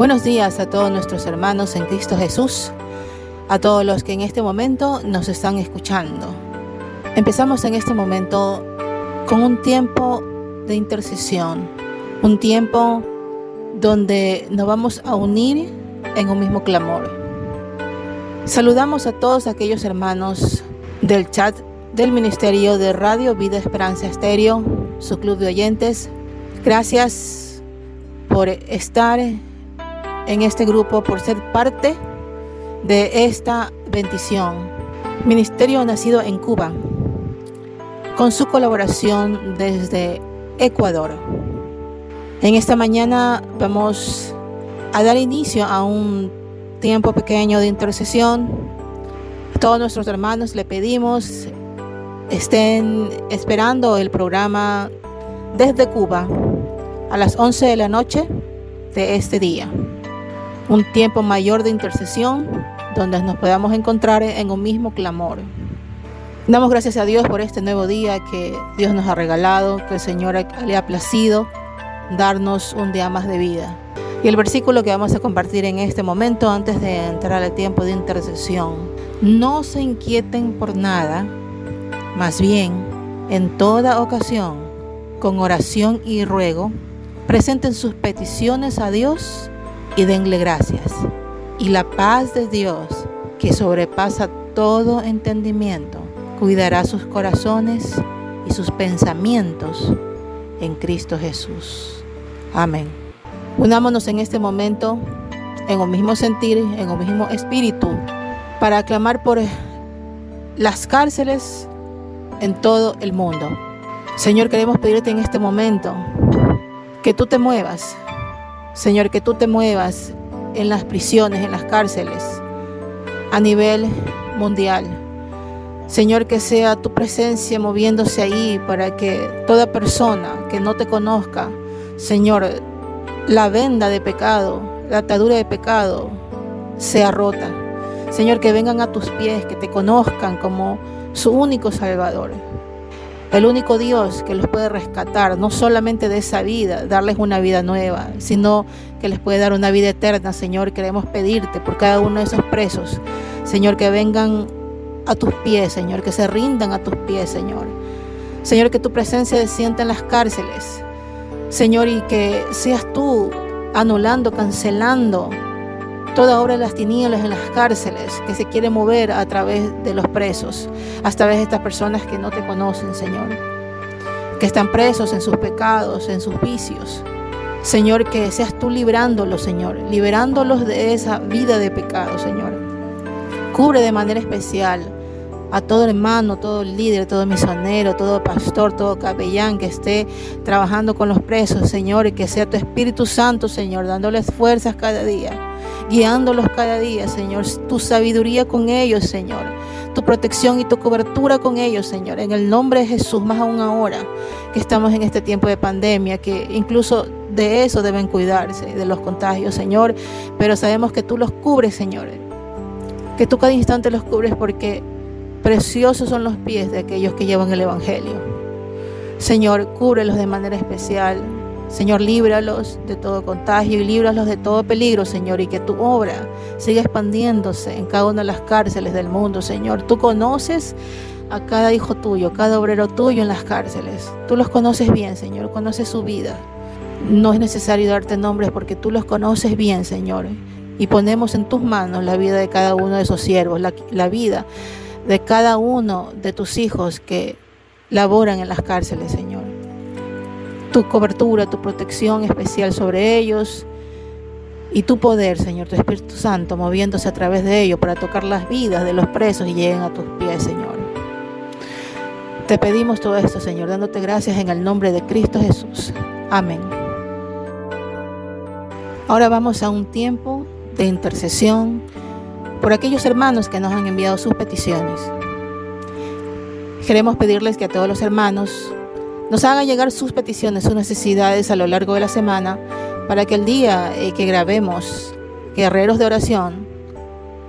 Buenos días a todos nuestros hermanos en Cristo Jesús, a todos los que en este momento nos están escuchando. Empezamos en este momento con un tiempo de intercesión, un tiempo donde nos vamos a unir en un mismo clamor. Saludamos a todos aquellos hermanos del chat del Ministerio de Radio Vida Esperanza Estéreo, su club de oyentes. Gracias por estar en este grupo, por ser parte de esta bendición. Ministerio nacido en Cuba, con su colaboración desde Ecuador. En esta mañana vamos a dar inicio a un tiempo pequeño de intercesión. Todos nuestros hermanos le pedimos estén esperando el programa desde Cuba a las 11 de la noche de este día un tiempo mayor de intercesión donde nos podamos encontrar en un mismo clamor. Damos gracias a Dios por este nuevo día que Dios nos ha regalado, que el Señor le ha placido darnos un día más de vida. Y el versículo que vamos a compartir en este momento antes de entrar al tiempo de intercesión. No se inquieten por nada, más bien, en toda ocasión, con oración y ruego, presenten sus peticiones a Dios y denle gracias. Y la paz de Dios, que sobrepasa todo entendimiento, cuidará sus corazones y sus pensamientos en Cristo Jesús. Amén. Unámonos en este momento en un mismo sentir, en un mismo espíritu, para aclamar por las cárceles en todo el mundo. Señor, queremos pedirte en este momento que tú te muevas, Señor, que tú te muevas en las prisiones, en las cárceles, a nivel mundial. Señor, que sea tu presencia moviéndose ahí para que toda persona que no te conozca, Señor, la venda de pecado, la atadura de pecado, sea rota. Señor, que vengan a tus pies, que te conozcan como su único Salvador el único Dios que los puede rescatar, no solamente de esa vida, darles una vida nueva, sino que les puede dar una vida eterna, Señor. Queremos pedirte por cada uno de esos presos, Señor, que vengan a tus pies, Señor, que se rindan a tus pies, Señor. Señor, que tu presencia descienda en las cárceles, Señor, y que seas tú anulando, cancelando toda obra de las tinieblas en las cárceles que se quiere mover a través de los presos, a través de estas personas que no te conocen, Señor, que están presos en sus pecados, en sus vicios. Señor, que seas tú librándolos, Señor, liberándolos de esa vida de pecado, Señor. Cubre de manera especial a todo hermano, todo líder, todo misionero, todo pastor, todo capellán que esté trabajando con los presos, Señor, y que sea tu Espíritu Santo, Señor, dándoles fuerzas cada día guiándolos cada día, Señor. Tu sabiduría con ellos, Señor. Tu protección y tu cobertura con ellos, Señor. En el nombre de Jesús, más aún ahora que estamos en este tiempo de pandemia, que incluso de eso deben cuidarse, de los contagios, Señor. Pero sabemos que tú los cubres, Señor. Que tú cada instante los cubres porque preciosos son los pies de aquellos que llevan el Evangelio. Señor, cúbrelos de manera especial. Señor, líbralos de todo contagio y líbralos de todo peligro, Señor, y que tu obra siga expandiéndose en cada una de las cárceles del mundo, Señor. Tú conoces a cada hijo tuyo, cada obrero tuyo en las cárceles. Tú los conoces bien, Señor, conoces su vida. No es necesario darte nombres porque tú los conoces bien, Señor. Y ponemos en tus manos la vida de cada uno de esos siervos, la, la vida de cada uno de tus hijos que laboran en las cárceles, Señor tu cobertura, tu protección especial sobre ellos y tu poder, Señor, tu Espíritu Santo, moviéndose a través de ellos para tocar las vidas de los presos y lleguen a tus pies, Señor. Te pedimos todo esto, Señor, dándote gracias en el nombre de Cristo Jesús. Amén. Ahora vamos a un tiempo de intercesión por aquellos hermanos que nos han enviado sus peticiones. Queremos pedirles que a todos los hermanos nos hagan llegar sus peticiones, sus necesidades a lo largo de la semana, para que el día eh, que grabemos Guerreros de Oración,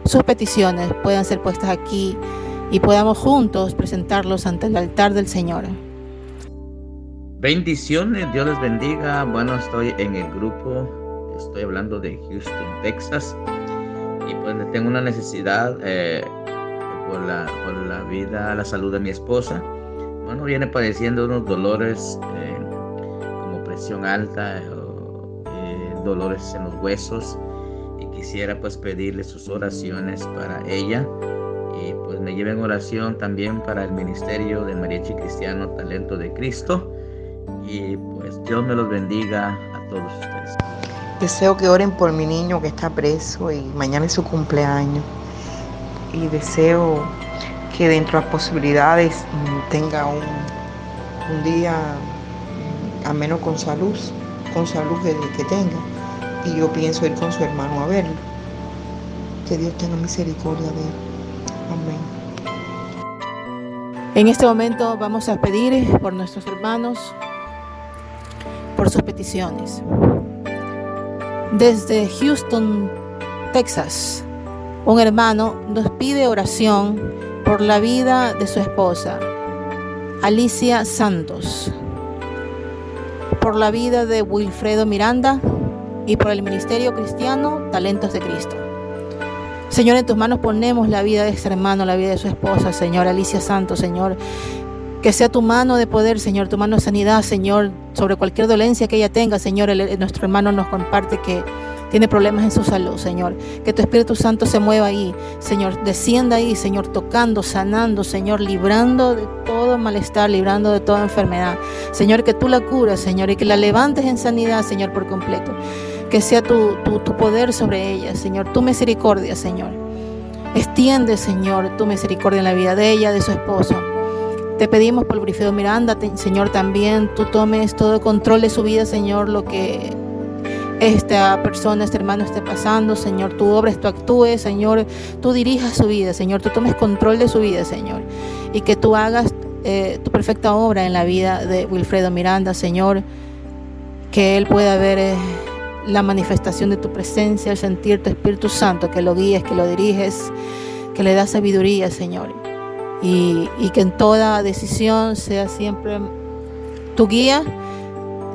sus peticiones puedan ser puestas aquí y podamos juntos presentarlos ante el altar del Señor. Bendiciones, Dios les bendiga. Bueno, estoy en el grupo estoy hablando de Houston, Texas. Y pues tengo una necesidad eh, por, la, por la vida, la salud de mi esposa. Bueno, viene padeciendo unos dolores eh, como presión alta, eh, dolores en los huesos. Y quisiera pues pedirle sus oraciones para ella y pues me lleven oración también para el ministerio del Mariachi Cristiano Talento de Cristo y pues Dios me los bendiga a todos ustedes. Deseo que oren por mi niño que está preso y mañana es su cumpleaños y deseo que dentro de las posibilidades tenga un, día mm, a menos con salud, con salud que, que tenga y yo pienso ir con su hermano a verlo. Que Dios tenga misericordia de él. En este momento vamos a pedir por nuestros hermanos, por sus peticiones. Desde Houston, Texas, un hermano nos pide oración por la vida de su esposa, Alicia Santos, por la vida de Wilfredo Miranda y por el Ministerio Cristiano Talentos de Cristo. Señor, en tus manos ponemos la vida de este hermano, la vida de su esposa, Señor, Alicia Santos, Señor. Que sea tu mano de poder, Señor, tu mano de sanidad, Señor, sobre cualquier dolencia que ella tenga, Señor. nuestro hermano nos comparte que tiene problemas en su salud, Señor. Que tu Espíritu Santo se mueva ahí, Señor. Descienda ahí, Señor, tocando, sanando, Señor, librando de todo malestar, librando de toda enfermedad. Señor, que tú la curas, Señor, y que la levantes en sanidad, Señor, por completo que sea tu, poder sobre ella, Señor, tu misericordia, Señor. Extiende, Señor, tu misericordia en la vida de ella, de su esposo. Te pedimos por Brifedo Miranda, Señor, también tú tomes todo control de su vida, Señor, lo que esta persona, este hermano esté pasando, Señor, tú obres, tú actúes, Señor, tú dirijas su vida, Señor, tú tomes control de su vida, Señor, y que tú hagas eh, tu perfecta obra en la vida de Wilfredo Miranda, Señor, que él pueda ver... Eh, la manifestación de tu presencia, el sentir tu Espíritu Santo, que lo guíes, que lo diriges, que le das sabiduría, Señor. Y, que en toda decisión sea siempre tu guía,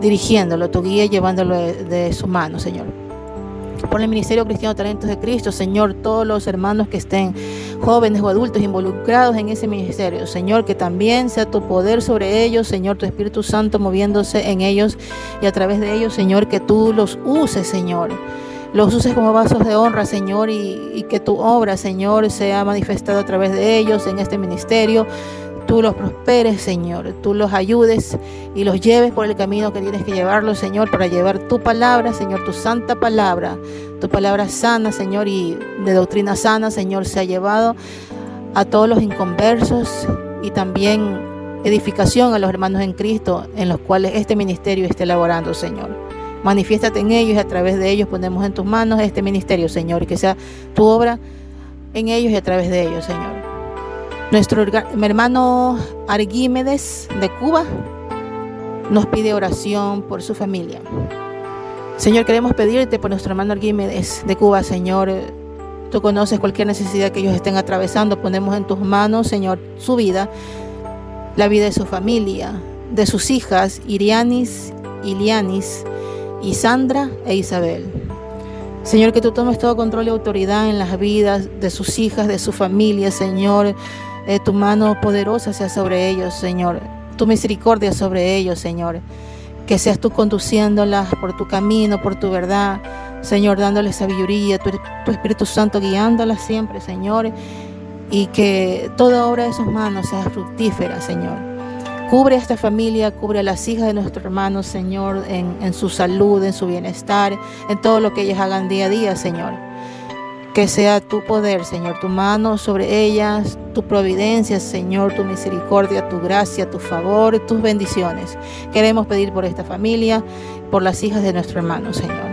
dirigiéndolo, tu guía llevándolo de su mano, Señor por el Ministerio Cristiano Talentos de Cristo, Señor, todos los hermanos que estén jóvenes o adultos involucrados en ese ministerio, Señor, que también sea tu poder sobre ellos, Señor, tu Espíritu Santo moviéndose en ellos y a través de ellos, Señor, que tú los uses, Señor. Los uses como vasos de honra, Señor, y, y que tu obra, Señor, sea manifestada a través de ellos en este ministerio tú los prosperes, Señor, tú los ayudes y los lleves por el camino que tienes que llevarlos, Señor, para llevar tu palabra, Señor, tu santa palabra, tu palabra sana, Señor, y de doctrina sana, Señor, se ha llevado a todos los inconversos y también edificación a los hermanos en Cristo en los cuales este ministerio esté elaborando, Señor. Manifiéstate en ellos y a través de ellos ponemos en tus manos este ministerio, Señor, y que sea tu obra en ellos y a través de ellos, Señor. Nuestro hermano Arquímedes de Cuba nos pide oración por su familia. Señor, queremos pedirte por nuestro hermano Arquímedes de Cuba, Señor. Tú conoces cualquier necesidad que ellos estén atravesando. Ponemos en tus manos, Señor, su vida, la vida de su familia, de sus hijas, Irianis, Ilianis, y Sandra e Isabel. Señor, que tú tomes todo control y autoridad en las vidas de sus hijas, de su familia, Señor. Tu mano poderosa sea sobre ellos, Señor. Tu misericordia sobre ellos, Señor. Que seas tú conduciéndolas por tu camino, por tu verdad, Señor, dándoles sabiduría, tu, tu Espíritu Santo guiándolas siempre, Señor. Y que toda obra de sus manos sea fructífera, Señor. Cubre a esta familia, cubre a las hijas de nuestro hermano, Señor, en, en su salud, en su bienestar, en todo lo que ellas hagan día a día, Señor. Que sea tu poder, Señor, tu mano sobre ellas, tu providencia, Señor, tu misericordia, tu gracia, tu favor, tus bendiciones. Queremos pedir por esta familia, por las hijas de nuestro hermano, Señor.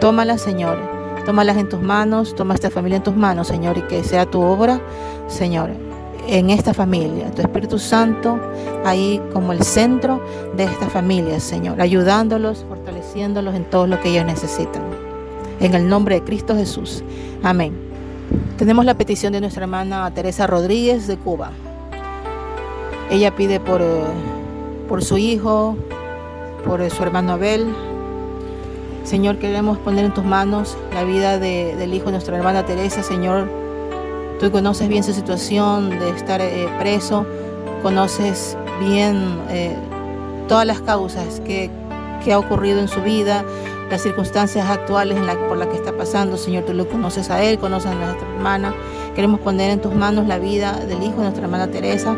Tómalas, Señor. Tómalas en tus manos, toma esta familia en tus manos, Señor, y que sea tu obra, Señor, en esta familia, tu Espíritu Santo ahí como el centro de esta familia, Señor, ayudándolos, fortaleciéndolos en todo lo que ellos necesitan. En el nombre de Cristo Jesús. Amén. Tenemos la petición de nuestra hermana Teresa Rodríguez de Cuba. Ella pide por, eh, por su hijo, por su hermano Abel. Señor, queremos poner en tus manos la vida del hijo de nuestra hermana Teresa, Señor. Tú conoces bien su situación de estar eh, preso, conoces bien eh, todas las causas que, que, ha ocurrido en su vida, las circunstancias actuales en la, por las que está pasando. Señor, tú lo conoces a él, conoces a nuestra hermana. Queremos poner en tus manos la vida del hijo de nuestra hermana Teresa.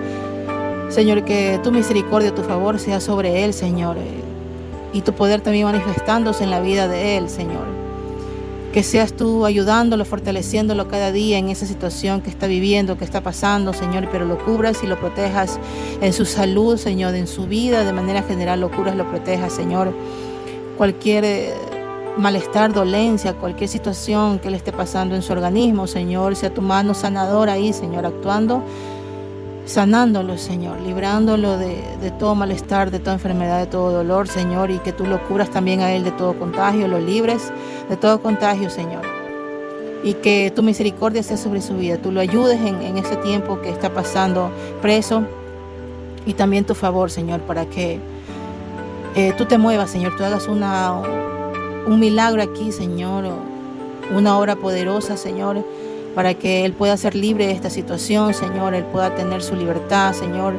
Señor, que tu misericordia, tu favor sea sobre él, Señor y tu poder también manifestándose en la vida de Él, Señor. Que seas tú ayudándolo, fortaleciéndolo cada día en esa situación que está viviendo, que está pasando, Señor, pero lo cubras y lo protejas en su salud, Señor, en su vida, de manera general lo cubras, lo protejas, Señor. Cualquier eh, malestar, dolencia, cualquier situación que le esté pasando en su organismo, Señor, sea tu mano sanadora ahí, Señor, actuando sanándolo, Señor, librándolo de, todo malestar, de toda enfermedad, de todo dolor, Señor, y que tú lo curas también a él de todo contagio, lo libres de todo contagio, Señor. Y que tu misericordia sea sobre su vida, tú lo ayudes en, en ese tiempo que está pasando preso y también tu favor, Señor, para que eh, tú te muevas, Señor, tú hagas una, un milagro aquí, Señor, una obra poderosa, Señor para que Él pueda ser libre de esta situación, Señor, Él pueda tener su libertad, Señor,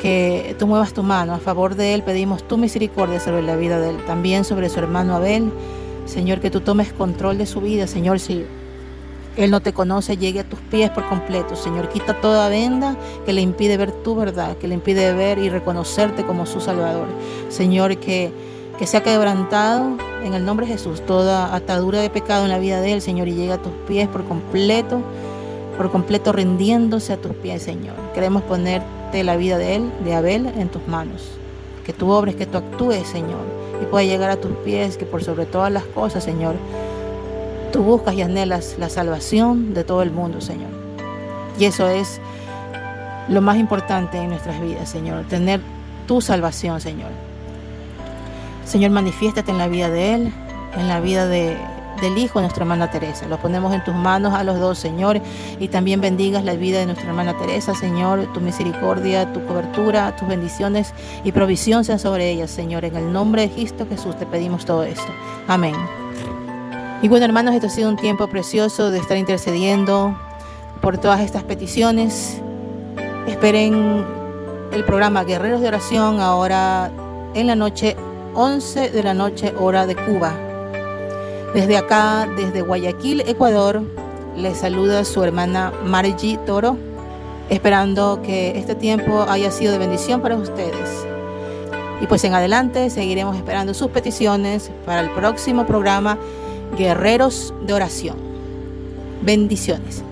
que tú muevas tu mano. A favor de Él pedimos tu misericordia sobre la vida de Él, también sobre su hermano Abel. Señor, que tú tomes control de su vida, Señor, si Él no te conoce, llegue a tus pies por completo, Señor. Quita toda venda que le impide ver tu verdad, que le impide ver y reconocerte como su Salvador. Señor, que que sea quebrantado en el nombre de Jesús toda atadura de pecado en la vida de él, Señor, y llegue a tus pies por completo, por completo rindiéndose a tus pies, Señor. Queremos ponerte la vida de él, de Abel, en tus manos. Que tú obres, que tú actúes, Señor, y pueda llegar a tus pies, que por sobre todas las cosas, Señor, tú buscas y anhelas la salvación de todo el mundo, Señor. Y eso es lo más importante en nuestras vidas, Señor, tener tu salvación, Señor. Señor, manifiéstate en la vida de él, en la vida de, del Hijo de nuestra hermana Teresa. Lo ponemos en tus manos a los dos, Señor, y también bendigas la vida de nuestra hermana Teresa, Señor, tu misericordia, tu cobertura, tus bendiciones y provisión sean sobre ella, Señor. En el nombre de Cristo Jesús te pedimos todo esto. Amén. Y bueno, hermanos, esto ha sido un tiempo precioso de estar intercediendo por todas estas peticiones. Esperen el programa Guerreros de Oración ahora en la noche 11 de la noche hora de Cuba. Desde acá, desde Guayaquil, Ecuador, les saluda su hermana Margie Toro, esperando que este tiempo haya sido de bendición para ustedes. Y pues en adelante seguiremos esperando sus peticiones para el próximo programa Guerreros de Oración. Bendiciones.